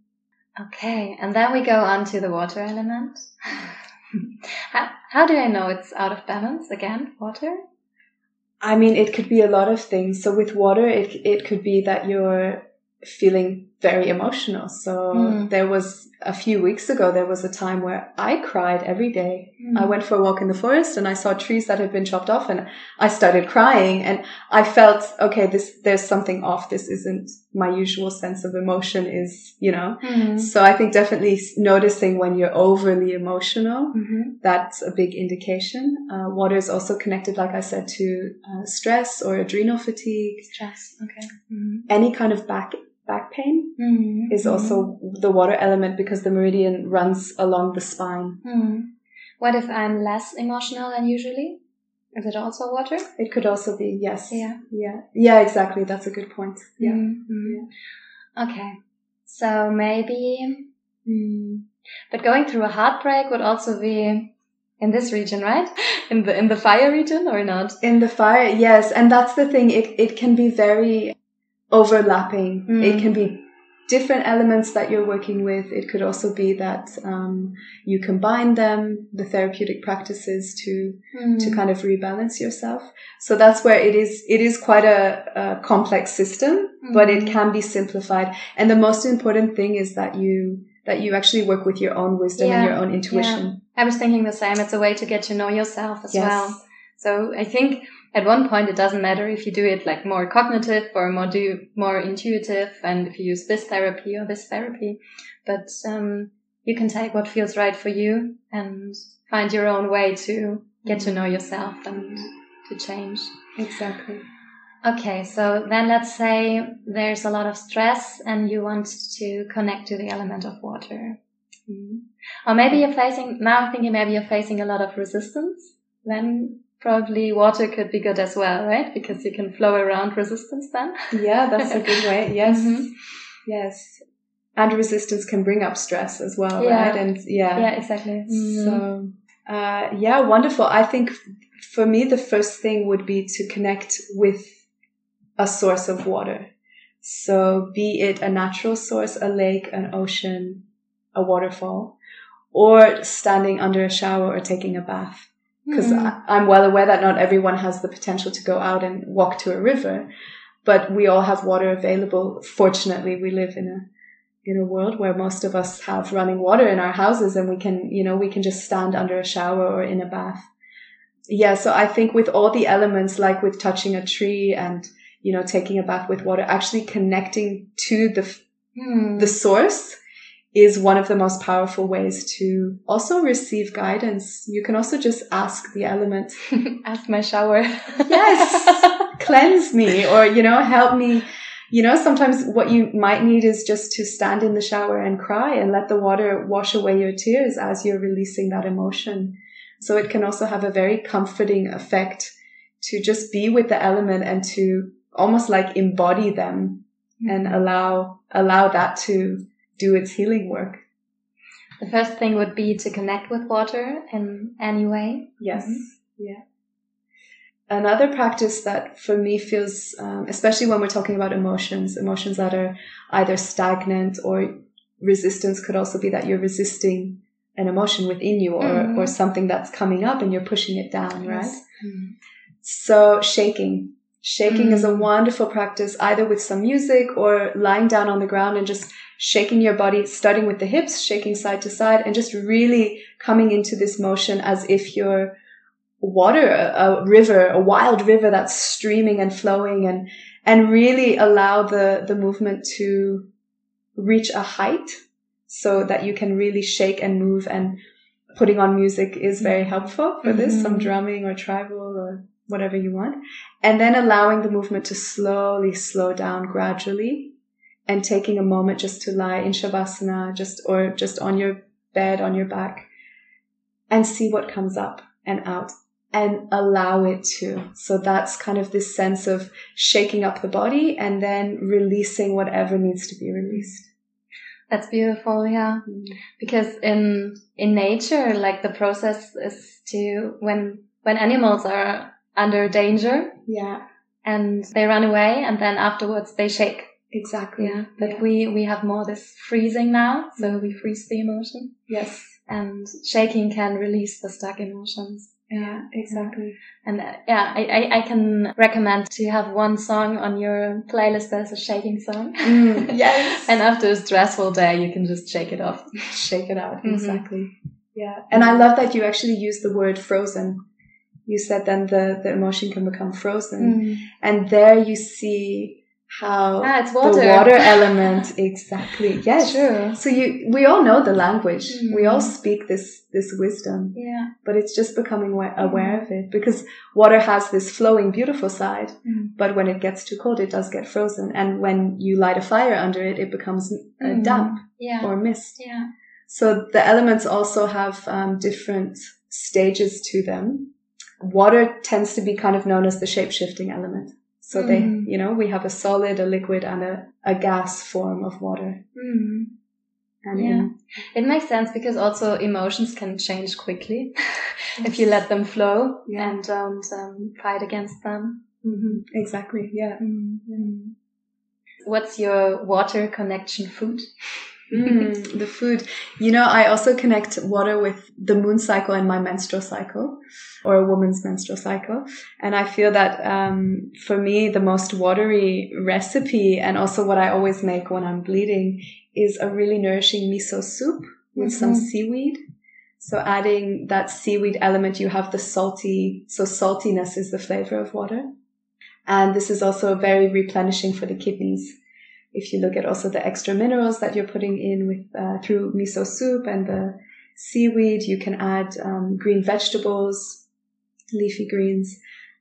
Okay, and then we go on to the water element. how, how do I know it's out of balance? Again, water? I mean, it could be a lot of things. So with water, it, it could be that you're feeling very emotional. So Mm. there was a few weeks ago, there was a time where I cried every day. Mm. I went for a walk in the forest and I saw trees that had been chopped off and I started crying and I felt, okay, this, there's something off. This isn't my usual sense of emotion is, you know, Mm. so I think definitely noticing when you're overly emotional, Mhm. that's a big indication. Uh, water is also connected, like I said, to uh, stress or adrenal fatigue. Stress. Okay. Mhm. Any kind of back back pain Mhm. is also the water element because the meridian runs along the spine. Mhm. What if I'm less emotional than usually? Is it also water? It could also be yes, Yeah. yeah, yeah. Exactly. That's a good point. Yeah. Mhm. Okay. So maybe, mm, but going through a heartbreak would also be in this region, right? In the in the fire region or not? In the fire, yes, and that's the thing. It it can be very overlapping. Mm. It can be different elements that you're working with. It could also be that um, you combine them, the therapeutic practices, to to Mm. kind of rebalance yourself. So that's where it is. It is quite a, a complex system, but it Mhm. can be simplified. And the most important thing is that you that you actually work with your own wisdom and your own intuition. I was thinking the same. It's a way to get to know yourself as Yes. well. So I think at one point it doesn't matter if you do it like more cognitive or more do more intuitive and if you use this therapy or this therapy, but um, you can take what feels right for you and find your own way to get to know yourself and to change. Exactly. Okay, so then let's say there's a lot of stress and you want to connect to the element of water. Or maybe you're facing, now I'm thinking maybe you're facing a lot of resistance. Then probably water could be good as well, right? Because you can flow around resistance then. Yeah, that's a good way. Yes. Mhm. Yes. And resistance can bring up stress as well, Yeah. right? And yeah. Yeah, exactly. Mm. So, uh, yeah, wonderful. I think for me, the first thing would be to connect with a source of water. So be it a natural source, a lake, an ocean, a waterfall, or standing under a shower or taking a bath because Mm. I'm well aware that not everyone has the potential to go out and walk to a river, but we all have water available. Fortunately, we live in a in a world where most of us have running water in our houses and we can, you know, we can just stand under a shower or in a bath. Yeah, so I think with all the elements, like with touching a tree and, you know, taking a bath with water, actually connecting to the Hmm. the source is one of the most powerful ways to also receive guidance. You can also just ask the element, Ask my shower. Yes. cleanse me or, you know, help me. You know, sometimes what you might need is just to stand in the shower and cry and let the water wash away your tears as you're releasing that emotion. So it can also have a very comforting effect to just be with the element and to almost like embody them and mm-hmm. allow, allow that to do its healing work. The first thing would be to connect with water in any way. Yes. Mhm. Yeah. Another practice that for me feels, um, especially when we're talking about emotions, emotions that are either stagnant or resistance could also be that you're resisting an emotion within you or, Mhm. or something that's coming up and you're pushing it down, right? Yes. Mm. So shaking. Shaking is a Mm. wonderful practice either with some music or lying down on the ground and just shaking your body, starting with the hips, shaking side to side and just really coming into this motion as if you're water, a, river, a wild river that's streaming and flowing and, and really allow the, the movement to reach a height so that you can really shake and move and putting on music is very helpful for this, some Mhm. drumming or tribal or whatever you want. And then allowing the movement to slowly slow down gradually and taking a moment just to lie in Shavasana, just, or just on your bed, on your back and see what comes up and out and allow it to. So that's kind of this sense of shaking up the body and then releasing whatever needs to be released. That's beautiful, yeah. Mm-hmm. Because in in nature, like the process is to when when animals are under danger Yeah, and they run away and then afterwards they shake. Exactly. Yeah. But Yeah. we we have more this freezing now, so we freeze the emotion. Yes, And shaking can release the stuck emotions. Yeah, exactly. And uh, yeah, I, I, I can recommend to have one song on your playlist that's a shaking song. Mm, yes. and after a stressful day, you can just shake it off. Shake it out. Mhm. Exactly. Yeah. And I love that you actually use the word frozen. You said then the, the emotion can become frozen. And there you see how Ah, it's water. the water. element exactly. Yes. True. So you we all know the language. We Mm. all speak this this wisdom. Yeah. But it's just becoming wa- aware of it because water has this flowing beautiful side, Mm. but when it gets too cold it does get frozen and when you light a fire under it it becomes uh, Mm. damp Yeah. or mist. yeah. So the elements also have um, different stages to them. Water tends to be kind of known as the shape shifting element. So they, Mm. you know, we have a solid, a liquid, and a, a gas form of water. Mm. And Yeah. in- It makes sense because also emotions can change quickly if you let them flow Yeah. and don't um, fight against them. Mhm. exactly, yeah. Mm. What's your water connection food? Mm, the food. You know, I also connect water with the moon cycle and my menstrual cycle, or a woman's menstrual cycle. And I feel that um, for me, the most watery recipe, and also what I always make when I'm bleeding, is a really nourishing miso soup with some Mhm. seaweed. So adding that seaweed element, you have the salty, so saltiness is the flavor of water. And this is also very replenishing for the kidneys if you look at also the extra minerals that you're putting in with uh, through miso soup and the seaweed, you can add um, green vegetables, leafy greens,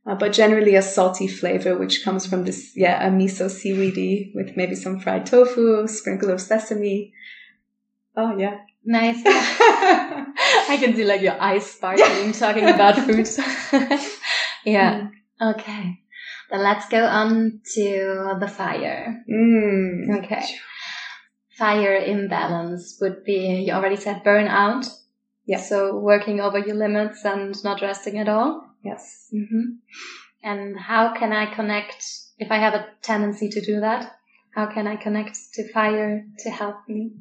uh, but generally a salty flavor which comes from this yeah a miso seaweedy with maybe some fried tofu, sprinkle of sesame. Oh yeah. Nice. I can see like your eyes sparkling talking about food. yeah. Okay. Then let's go on to the fire. Mm. Okay. Fire imbalance would be, you already said burnout. Yeah. So working over your limits and not resting at all. Yes. hmm And how can I connect, if I have a tendency to do that, how can I connect to fire to help me?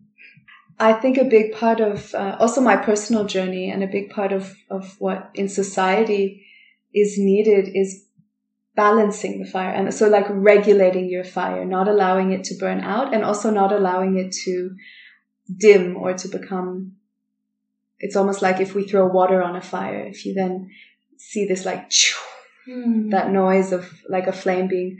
I think a big part of uh, also my personal journey and a big part of, of what in society is needed is balancing the fire. And so like regulating your fire, not allowing it to burn out and also not allowing it to dim or to become, it's almost like if we throw water on a fire, if you then see this like that noise of like a flame being,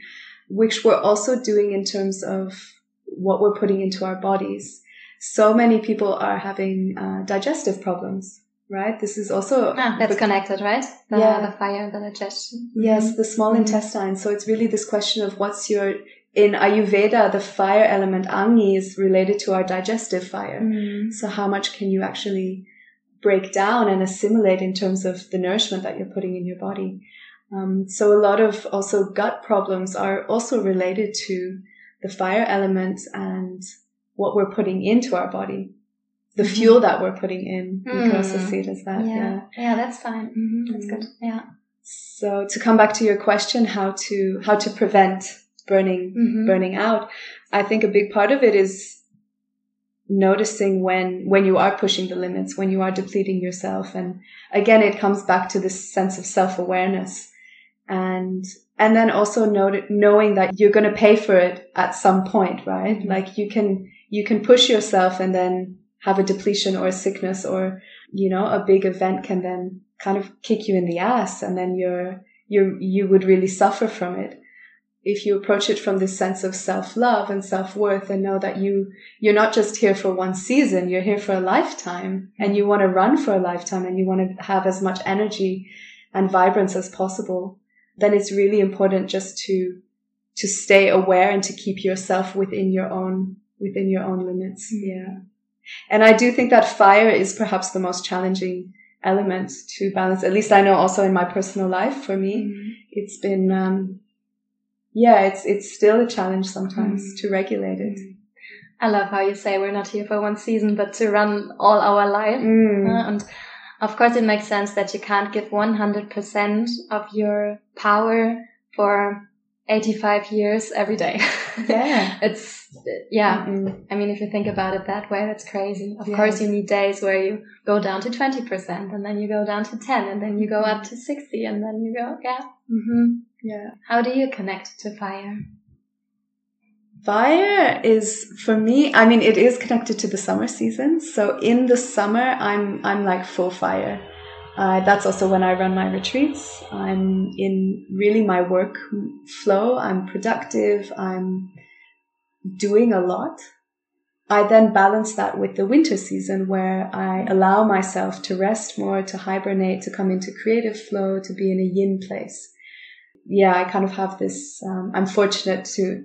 which we're also doing in terms of what we're putting into our bodies. So many people are having uh, digestive problems, right? This is also Ah, that's bec- connected, right? The, Yeah. the fire and the digestion. yes, the small Mhm. intestine. So it's really this question of what's your in Ayurveda, the fire element Agni is related to our digestive fire. Mm. So how much can you actually break down and assimilate in terms of the nourishment that you're putting in your body? Um, so a lot of also gut problems are also related to the fire element and what we're putting into our body. The Mhm. fuel that we're putting in. You can also Mm. see it as that. yeah. yeah. yeah. that's fine. hmm That's Mm. good. Yeah. So to come back to your question, how to, how to prevent burning Mhm. burning out. I think a big part of it is noticing when, when you are pushing the limits, when you are depleting yourself. And again, it comes back to this sense of self-awareness and, and then also know, knowing that you're going to pay for it at some point, right? Mhm. Like you can, you can push yourself and then have a depletion or a sickness or, you know, a big event can then kind of kick you in the ass and then you're, you you would really suffer from it. If you approach it from this sense of self-love and self-worth and know that you you're not just here for one season you're here for a lifetime and you want to run for a lifetime and you want to have as much energy and vibrance as possible then it's really important just to to stay aware and to keep yourself within your own within your own limits. Mm-hmm. Yeah and i do think that fire is perhaps the most challenging element to balance at least i know also in my personal life for me Mhm. it's been um yeah it's it's still a challenge sometimes Mm. to regulate it I love how you say we're not here for one season, but to run all our life. Mm. Uh, and of course, it makes sense that you can't give 100% of your power for 85 years every day. Yeah. it's, yeah. Mm-mm. I mean, if you think about it that way, that's crazy. Of course, you need days where you go down to 20% and then you go down to 10 and then you go up to 60 and then you go, yeah. Mm-hmm. Yeah. How do you connect to fire? Fire is for me, I mean, it is connected to the summer season. So in the summer, I'm, I'm like full fire. Uh, that's also when I run my retreats. I'm in really my work flow. I'm productive. I'm doing a lot. I then balance that with the winter season where I allow myself to rest more, to hibernate, to come into creative flow, to be in a yin place. Yeah, I kind of have this, um, I'm fortunate to,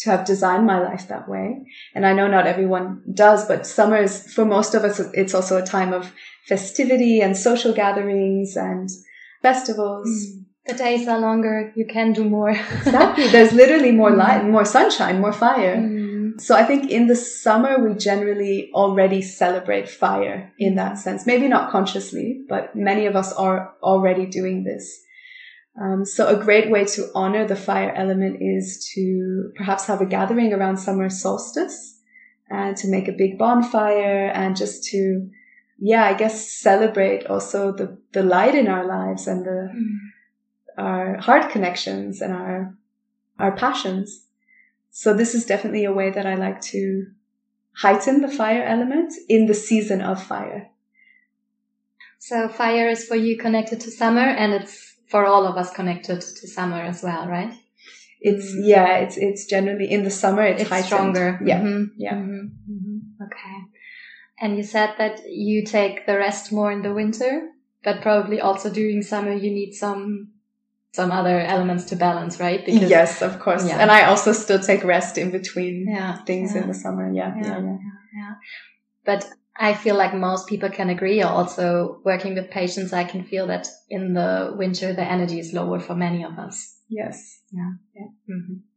to have designed my life that way. And I know not everyone does, but summer is, for most of us, it's also a time of festivity and social gatherings and festivals. The days are longer. You can do more. Exactly. There's literally more light, more sunshine, more fire. Mm. So I think in the summer, we generally already celebrate fire in that sense. Maybe not consciously, but many of us are already doing this. Um, so a great way to honor the fire element is to perhaps have a gathering around summer solstice and to make a big bonfire and just to, yeah, I guess celebrate also the, the light in our lives and the, Mm. our heart connections and our, our passions. So this is definitely a way that I like to heighten the fire element in the season of fire. So fire is for you connected to summer and it's for all of us connected to summer as well, right? It's, Mm. yeah, it's, it's generally in the summer, it's, It's stronger. Yeah. Mhm. Yeah. Mhm. Mhm. Okay. And you said that you take the rest more in the winter, but probably also during summer you need some some other elements to balance, right? yes, of course. Yeah. And I also still take rest in between Yeah. things yeah. in the summer. Yeah. Yeah. Yeah. yeah. Yeah. But I feel like most people can agree. Also, working with patients, I can feel that in the winter the energy is lower for many of us. Yes. Mm-hmm.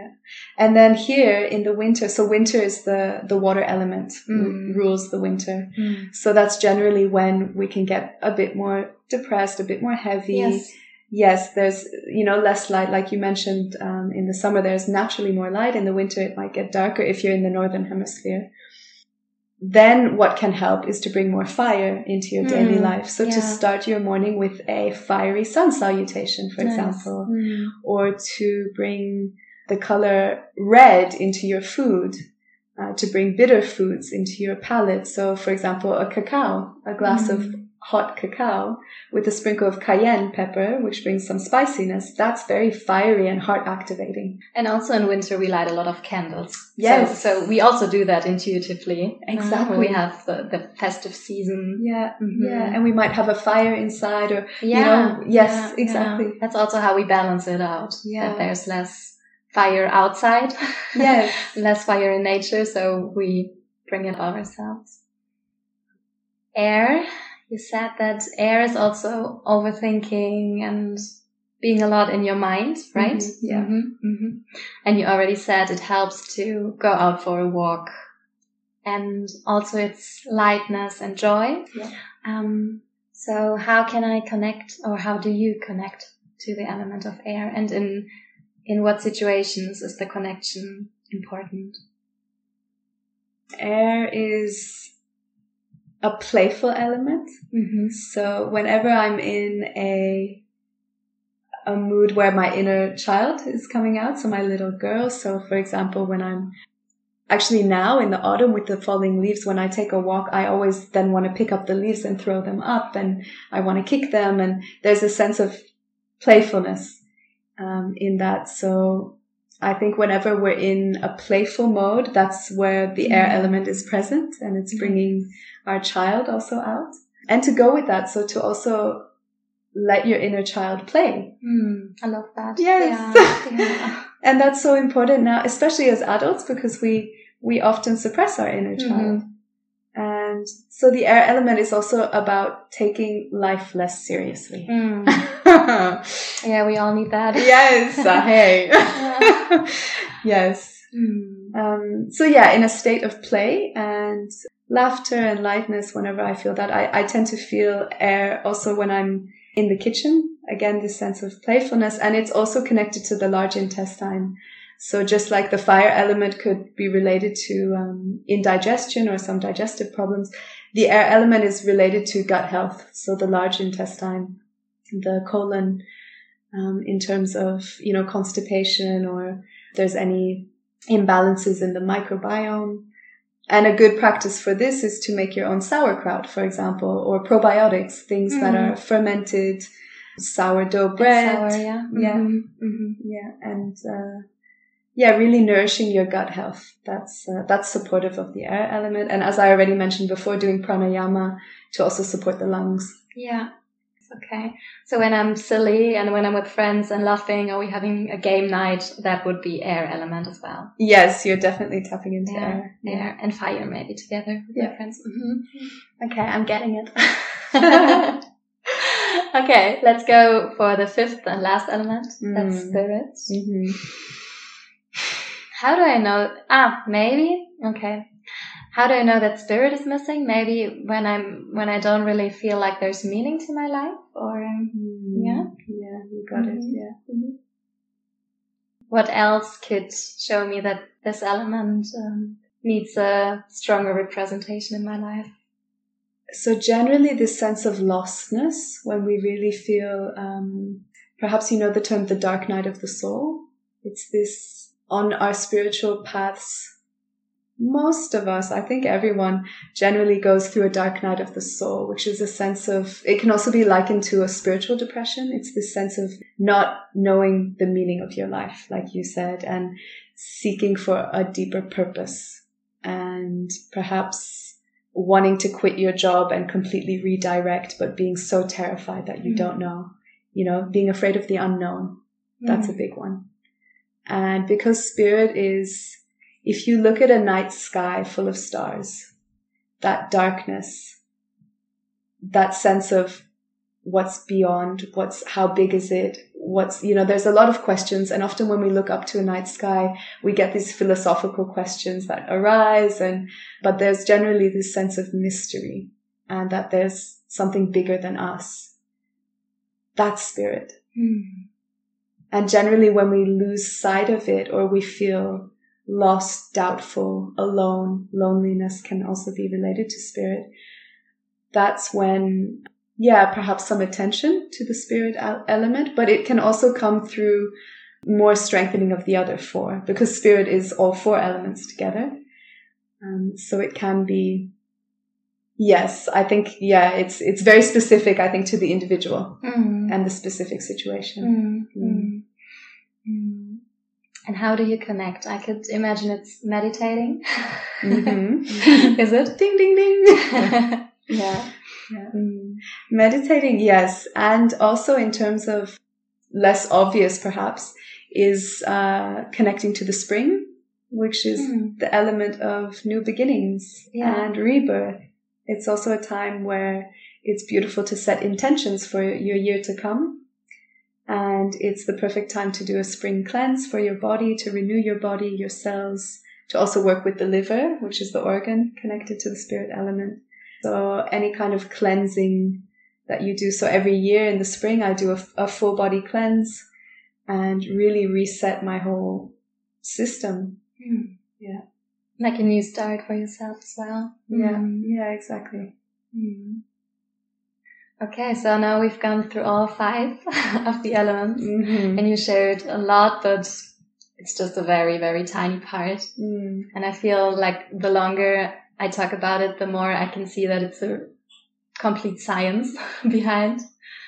Mm-hmm. And then here in the winter, so winter is the, the water element Mm. rules the winter. So that's generally when we can get a bit more depressed, a bit more heavy. Yes. Yes, there's, you know, less light. Like you mentioned, um, in the summer, there's naturally more light. In the winter, it might get darker if you're in the northern hemisphere. Then what can help is to bring more fire into your daily Mm, life. So to start your morning with a fiery sun salutation, for Nice. example, Mm. or to bring the color red into your food, uh, to bring bitter foods into your palate. So, for example, a cacao, a glass of Mm. hot cacao with a sprinkle of cayenne pepper, which brings some spiciness. That's very fiery and heart activating. And also in winter, we light a lot of candles. Yes. So, so we also do that intuitively. Exactly. We have the, the festive season. Yeah. Mhm. Yeah. And we might have a fire inside or, Yeah. know, yes, yeah, exactly. yeah. That's also how we balance it out. Yeah. That there's less fire outside. yes. less fire in nature. So we bring it ourselves. Air. You said that air is also overthinking and being a lot in your mind, right? Mhm, yeah. Mhm, mhm. And you already said it helps to go out for a walk. And also it's lightness and joy. Yeah. Um, so how can I connect or how do you connect to the element of air? And in, in what situations is the connection important? Air is a playful element. Mm-hmm. So whenever I'm in a a mood where my inner child is coming out, so my little girl. So for example, when I'm actually now in the autumn with the falling leaves, when I take a walk, I always then want to pick up the leaves and throw them up and I want to kick them. And there's a sense of playfulness um, in that. So I think whenever we're in a playful mode, that's where the air Mhm. element is present and it's Mhm. bringing our child also out. And to go with that, so to also let your inner child play. Mm, I love that. Yes. Yeah, yeah. And that's so important now, especially as adults, because we, we often suppress our inner Mhm. child. And so the air element is also about taking life less seriously. Mm. Yeah, we all need that. yes, uh, hey. yes. Mm. Um, so yeah, in a state of play and laughter and lightness, whenever I feel that, I, I tend to feel air also when I'm in the kitchen. Again, this sense of playfulness. And it's also connected to the large intestine. So just like the fire element could be related to um, indigestion or some digestive problems, the air element is related to gut health. So the large intestine, the colon, um, in terms of, you know, constipation or there's any imbalances in the microbiome. And a good practice for this is to make your own sauerkraut, for example, or probiotics, things mm. that are fermented, sourdough bread. Sour, yeah. Yeah. Mm-hmm. Mm-hmm. Yeah. And, uh, yeah, really nourishing your gut health. That's, uh, that's supportive of the air element. And as I already mentioned before, doing pranayama to also support the lungs. Yeah. Okay. So when I'm silly and when I'm with friends and laughing or we having a game night, that would be air element as well. Yes, you're definitely tapping into yeah, air. Air and fire maybe together with yeah. your friends. Mm-hmm. Okay, I'm getting it. okay, let's go for the fifth and last element. Mm. That's spirit. Mm-hmm. How do I know? Ah, maybe. Okay how do I know that spirit is missing? Maybe when I'm when I don't really feel like there's meaning to my life, or mm, yeah, yeah, you got mm-hmm. it. Yeah. Mm-hmm. What else could show me that this element um, needs a stronger representation in my life? So generally, this sense of lostness when we really feel, um, perhaps you know the term the dark night of the soul. It's this on our spiritual paths most of us, I think everyone generally goes through a dark night of the soul, which is a sense of, it can also be likened to a spiritual depression. It's this sense of not knowing the meaning of your life, like you said, and seeking for a deeper purpose and perhaps wanting to quit your job and completely redirect, but being so terrified that you mm. don't know, you know, being afraid of the unknown. That's mm. a big one. And because spirit is if you look at a night sky full of stars, that darkness, that sense of what's beyond, what's, how big is it? What's, you know, there's a lot of questions. And often when we look up to a night sky, we get these philosophical questions that arise. And, but there's generally this sense of mystery and that there's something bigger than us. That's spirit. Mm. And generally when we lose sight of it or we feel lost, doubtful, alone, loneliness can also be related to spirit. That's when, yeah, perhaps some attention to the spirit element, but it can also come through more strengthening of the other four because spirit is all four elements together. Um, so it can be, yes, I think, yeah, it's, it's very specific, I think, to the individual mm. and the specific situation. Mm. Mm. Mm. And how do you connect? I could imagine it's meditating. Mm-hmm. Is it? Ding, ding, ding. yeah. yeah. Mm. Meditating, yes. And also in terms of less obvious, perhaps, is uh, connecting to the spring, which is mm. the element of new beginnings yeah. and rebirth. It's also a time where it's beautiful to set intentions for your year to come and it's the perfect time to do a spring cleanse for your body, to renew your body, your cells, to also work with the liver, which is the organ connected to the spirit element. So any kind of cleansing that you do. So every year in the spring, I do a, a full body cleanse and really reset my whole system. Mm. Yeah. Like a new start for yourself as well. Yeah. Mm. Yeah, exactly. Mm. Okay, so now we've gone through all five of the elements mm-hmm. and you shared a lot, but it's just a very, very tiny part. Mm. And I feel like the longer I talk about it, the more I can see that it's a complete science behind.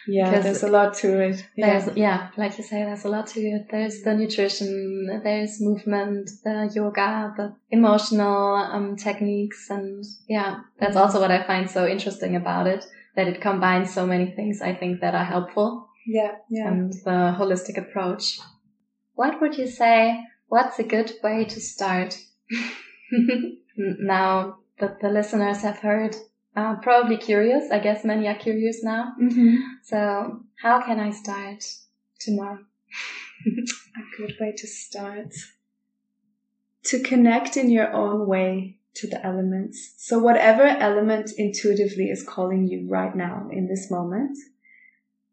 Yeah, there's a lot to it. Yeah. Yeah, like you say, there's a lot to it. There's the nutrition, there's movement, the yoga, the emotional um, techniques. And yeah, that's mm-hmm. also what I find so interesting about it that it combines so many things I think that are helpful. Yeah, yeah. And the holistic approach. What would you say? What's a good way to start? now that the listeners have heard, uh, probably curious. I guess many are curious now. Mm-hmm. So how can I start tomorrow? a good way to start. To connect in your own way to the elements. So whatever element intuitively is calling you right now in this moment,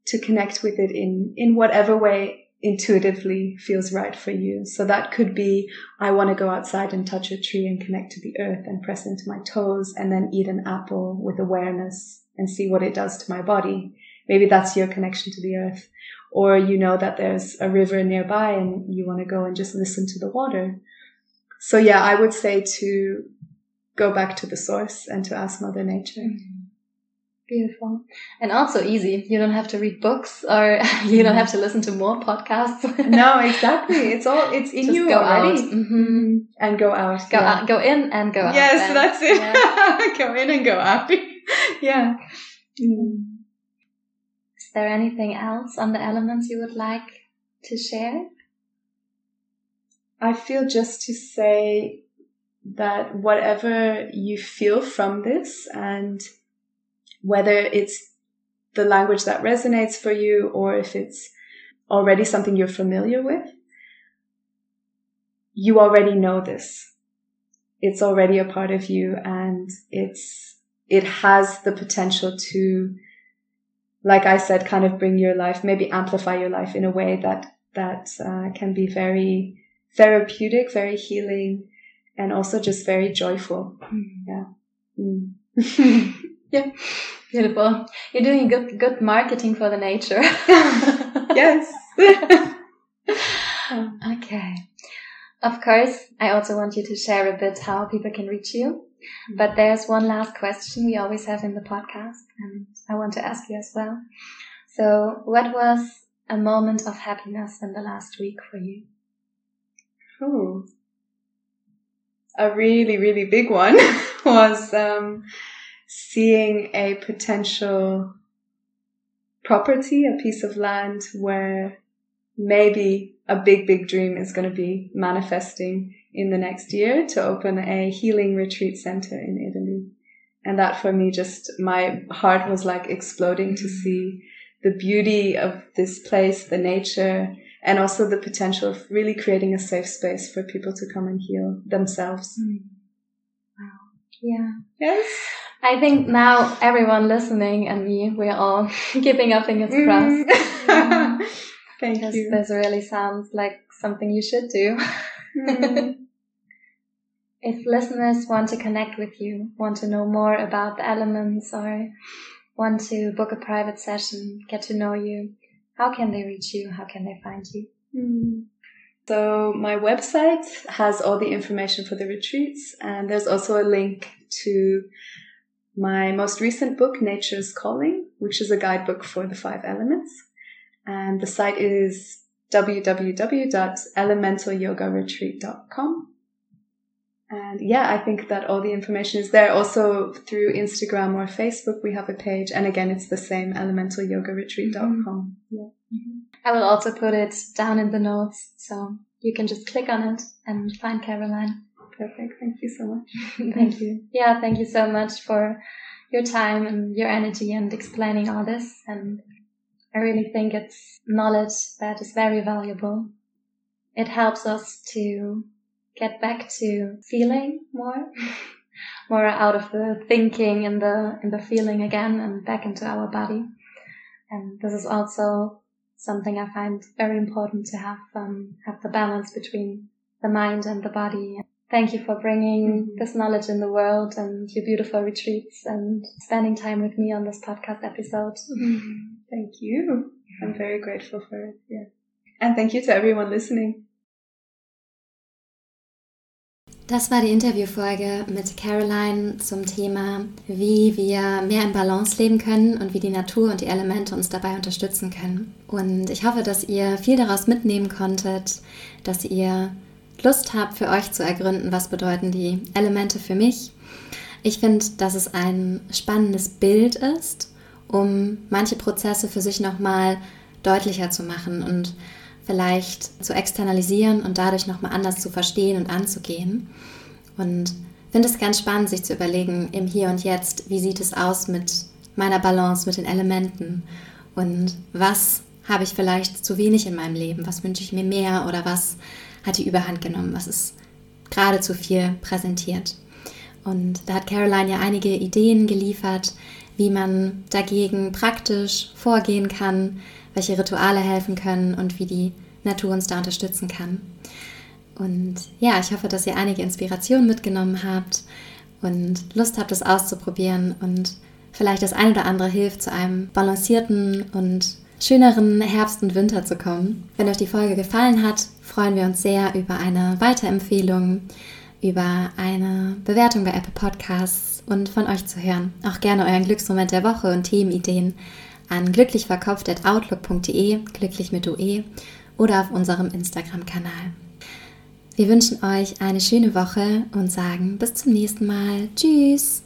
to connect with it in, in whatever way intuitively feels right for you. So that could be, I want to go outside and touch a tree and connect to the earth and press into my toes and then eat an apple with awareness and see what it does to my body. Maybe that's your connection to the earth. Or you know that there's a river nearby and you want to go and just listen to the water. So yeah, I would say to go back to the source and to ask Mother Nature. Mm-hmm. Beautiful. And also easy. You don't have to read books or you don't have to listen to more podcasts. no, exactly. It's all, it's in Just you go already. Out. Mm-hmm. And go out. Go yeah. out, go in and go out. Yes, that's it. Yeah. go in and go out. yeah. Mm. Is there anything else on the elements you would like to share? I feel just to say that whatever you feel from this and whether it's the language that resonates for you or if it's already something you're familiar with, you already know this. It's already a part of you and it's, it has the potential to, like I said, kind of bring your life, maybe amplify your life in a way that, that uh, can be very therapeutic, very healing, and also just very joyful. Mm. Yeah. Mm. yeah. Beautiful. You're doing good, good marketing for the nature. yes. okay. Of course, I also want you to share a bit how people can reach you. But there's one last question we always have in the podcast, and I want to ask you as well. So, what was a moment of happiness in the last week for you? Oh, a really, really big one was um, seeing a potential property, a piece of land where maybe a big, big dream is going to be manifesting in the next year to open a healing retreat center in Italy. And that for me, just my heart was like exploding to see the beauty of this place, the nature, and also the potential of really creating a safe space for people to come and heal themselves. Mm. Wow. Yeah. Yes. I think now everyone listening and me, we're all keeping our fingers crossed. Mm. Thank because you. this really sounds like something you should do. Mm. if listeners want to connect with you, want to know more about the elements or want to book a private session, get to know you, how can they reach you? How can they find you? Mm. So my website has all the information for the retreats and there's also a link to my most recent book, Nature's Calling, which is a guidebook for the five elements. And the site is www.elementalyogaretreat.com. And yeah, I think that all the information is there. Also through Instagram or Facebook, we have a page. And again, it's the same elementalyogaretreat.com. Mm-hmm. Yeah. Mm-hmm. I will also put it down in the notes. So you can just click on it and find Caroline. Perfect. Thank you so much. thank you. Yeah. Thank you so much for your time and your energy and explaining all this. And I really think it's knowledge that is very valuable. It helps us to get back to feeling more, more out of the thinking and the, and the feeling again and back into our body. And this is also something I find very important to have, um, have the balance between the mind and the body. Thank you for bringing mm-hmm. this knowledge in the world and your beautiful retreats and spending time with me on this podcast episode. Mm-hmm. Thank you. I'm very grateful for it. Yeah. And thank you to everyone listening. Das war die Interviewfolge mit Caroline zum Thema, wie wir mehr in Balance leben können und wie die Natur und die Elemente uns dabei unterstützen können. Und ich hoffe, dass ihr viel daraus mitnehmen konntet, dass ihr Lust habt, für euch zu ergründen, was bedeuten die Elemente für mich. Ich finde, dass es ein spannendes Bild ist, um manche Prozesse für sich nochmal deutlicher zu machen und vielleicht zu externalisieren und dadurch nochmal anders zu verstehen und anzugehen. Und finde es ganz spannend, sich zu überlegen, im Hier und Jetzt, wie sieht es aus mit meiner Balance, mit den Elementen und was habe ich vielleicht zu wenig in meinem Leben, was wünsche ich mir mehr oder was hat die Überhand genommen, was ist gerade zu viel präsentiert. Und da hat Caroline ja einige Ideen geliefert, wie man dagegen praktisch vorgehen kann, welche Rituale helfen können und wie die Natur uns da unterstützen kann. Und ja, ich hoffe, dass ihr einige Inspirationen mitgenommen habt und Lust habt, es auszuprobieren und vielleicht das ein oder andere hilft, zu einem balancierten und schöneren Herbst und Winter zu kommen. Wenn euch die Folge gefallen hat, freuen wir uns sehr über eine Weiterempfehlung, über eine Bewertung bei Apple Podcasts und von euch zu hören. Auch gerne euren Glücksmoment der Woche und Themenideen an glücklichverkopft.outlook.de, glücklich mit UE oder auf unserem Instagram-Kanal. Wir wünschen euch eine schöne Woche und sagen bis zum nächsten Mal. Tschüss!